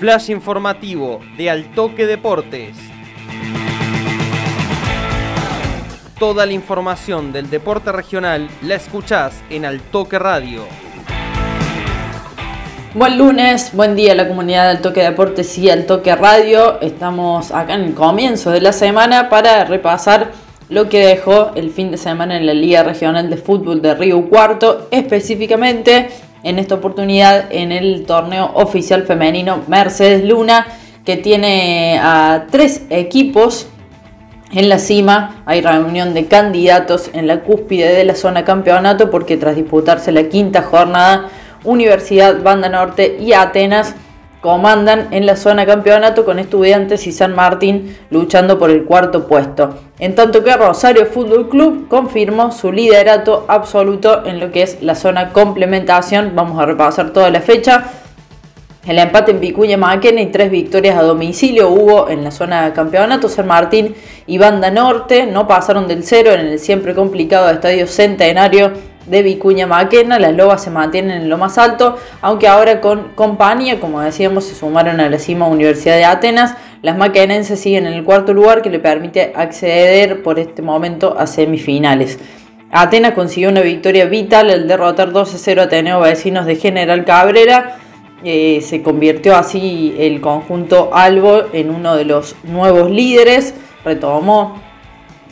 flash informativo de Altoque Deportes. Toda la información del deporte regional la escuchás en Altoque Radio. Buen lunes, buen día a la comunidad de Altoque Deportes y Altoque Radio. Estamos acá en el comienzo de la semana para repasar lo que dejó el fin de semana en la Liga Regional de Fútbol de Río Cuarto, específicamente en esta oportunidad en el torneo oficial femenino Mercedes Luna, que tiene a tres equipos en la cima. Hay reunión de candidatos en la cúspide de la zona campeonato porque tras disputarse la quinta jornada, Universidad Banda Norte y Atenas comandan en la zona campeonato con Estudiantes y San Martín luchando por el cuarto puesto. En tanto que Rosario Fútbol Club confirmó su liderato absoluto en lo que es la zona complementación. Vamos a repasar toda la fecha. El empate en Vicuña Maquena y tres victorias a domicilio hubo en la zona campeonato. San Martín y Banda Norte no pasaron del cero en el siempre complicado estadio Centenario de Vicuña Maquena. Las Lobas se mantienen en lo más alto, aunque ahora con compañía, como decíamos, se sumaron a la cima Universidad de Atenas. Las maquenenses siguen en el cuarto lugar que le permite acceder por este momento a semifinales. Atenas consiguió una victoria vital al derrotar 2-0 a Ateneo Vecinos de General Cabrera. Eh, se convirtió así el conjunto Albo en uno de los nuevos líderes. Retomó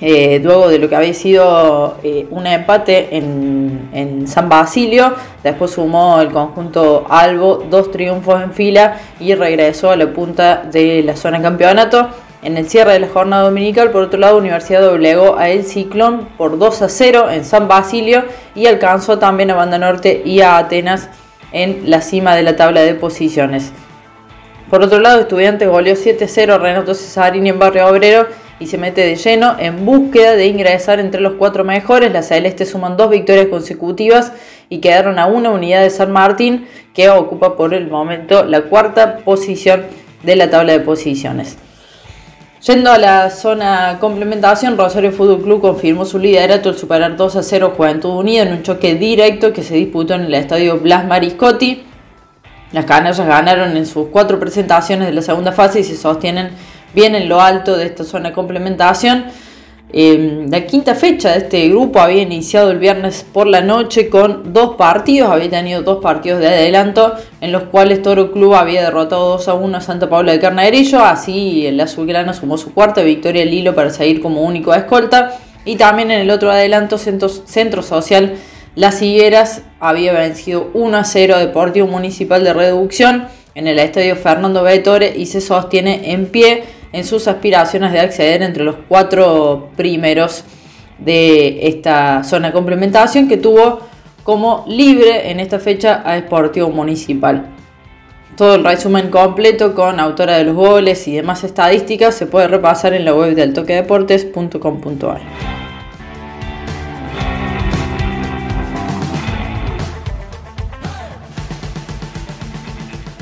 eh, luego de lo que había sido eh, un empate en, San Basilio, después sumó el conjunto Albo dos triunfos en fila y regresó a la punta de la zona de campeonato. En el cierre de la jornada dominical, por otro lado, Universidad doblegó a El Ciclón por 2 a 0 en San Basilio y alcanzó también a Banda Norte y a Atenas en la cima de la tabla de posiciones. Por otro lado, Estudiantes goleó 7 a 0 a Renato Cesarini en Barrio Obrero y se mete de lleno en búsqueda de ingresar entre los cuatro mejores. Las Celestes suman dos victorias consecutivas y quedaron a una unidad de San Martín, que ocupa por el momento la cuarta posición de la tabla de posiciones. Yendo a la zona complementación, Rosario Fútbol Club confirmó su liderato al superar 2 a 0 Juventud Unida en un choque directo que se disputó en el estadio Blas Mariscotti. Las canallas ganaron en sus cuatro presentaciones de la segunda fase y se sostienen bien en lo alto de esta zona de complementación. Em, la quinta fecha de este grupo había iniciado el viernes por la noche con dos partidos, había tenido dos partidos de adelanto en los cuales Toro Club había derrotado 2 a 1 a Santa Paula de Carnaderillo, así el azulgrana sumó su cuarta victoria al hilo para seguir como único escolta y también en el otro adelanto centro, social Las Higueras había vencido 1 a 0 Deportivo Municipal de Reducción en el estadio Fernando Betore y se sostiene en pie en sus aspiraciones de acceder entre los cuatro primeros de esta zona de complementación que tuvo como libre en esta fecha a Sportivo Municipal. Todo el resumen completo con autora de los goles y demás estadísticas se puede repasar en la web del toquedeportes.com.ar.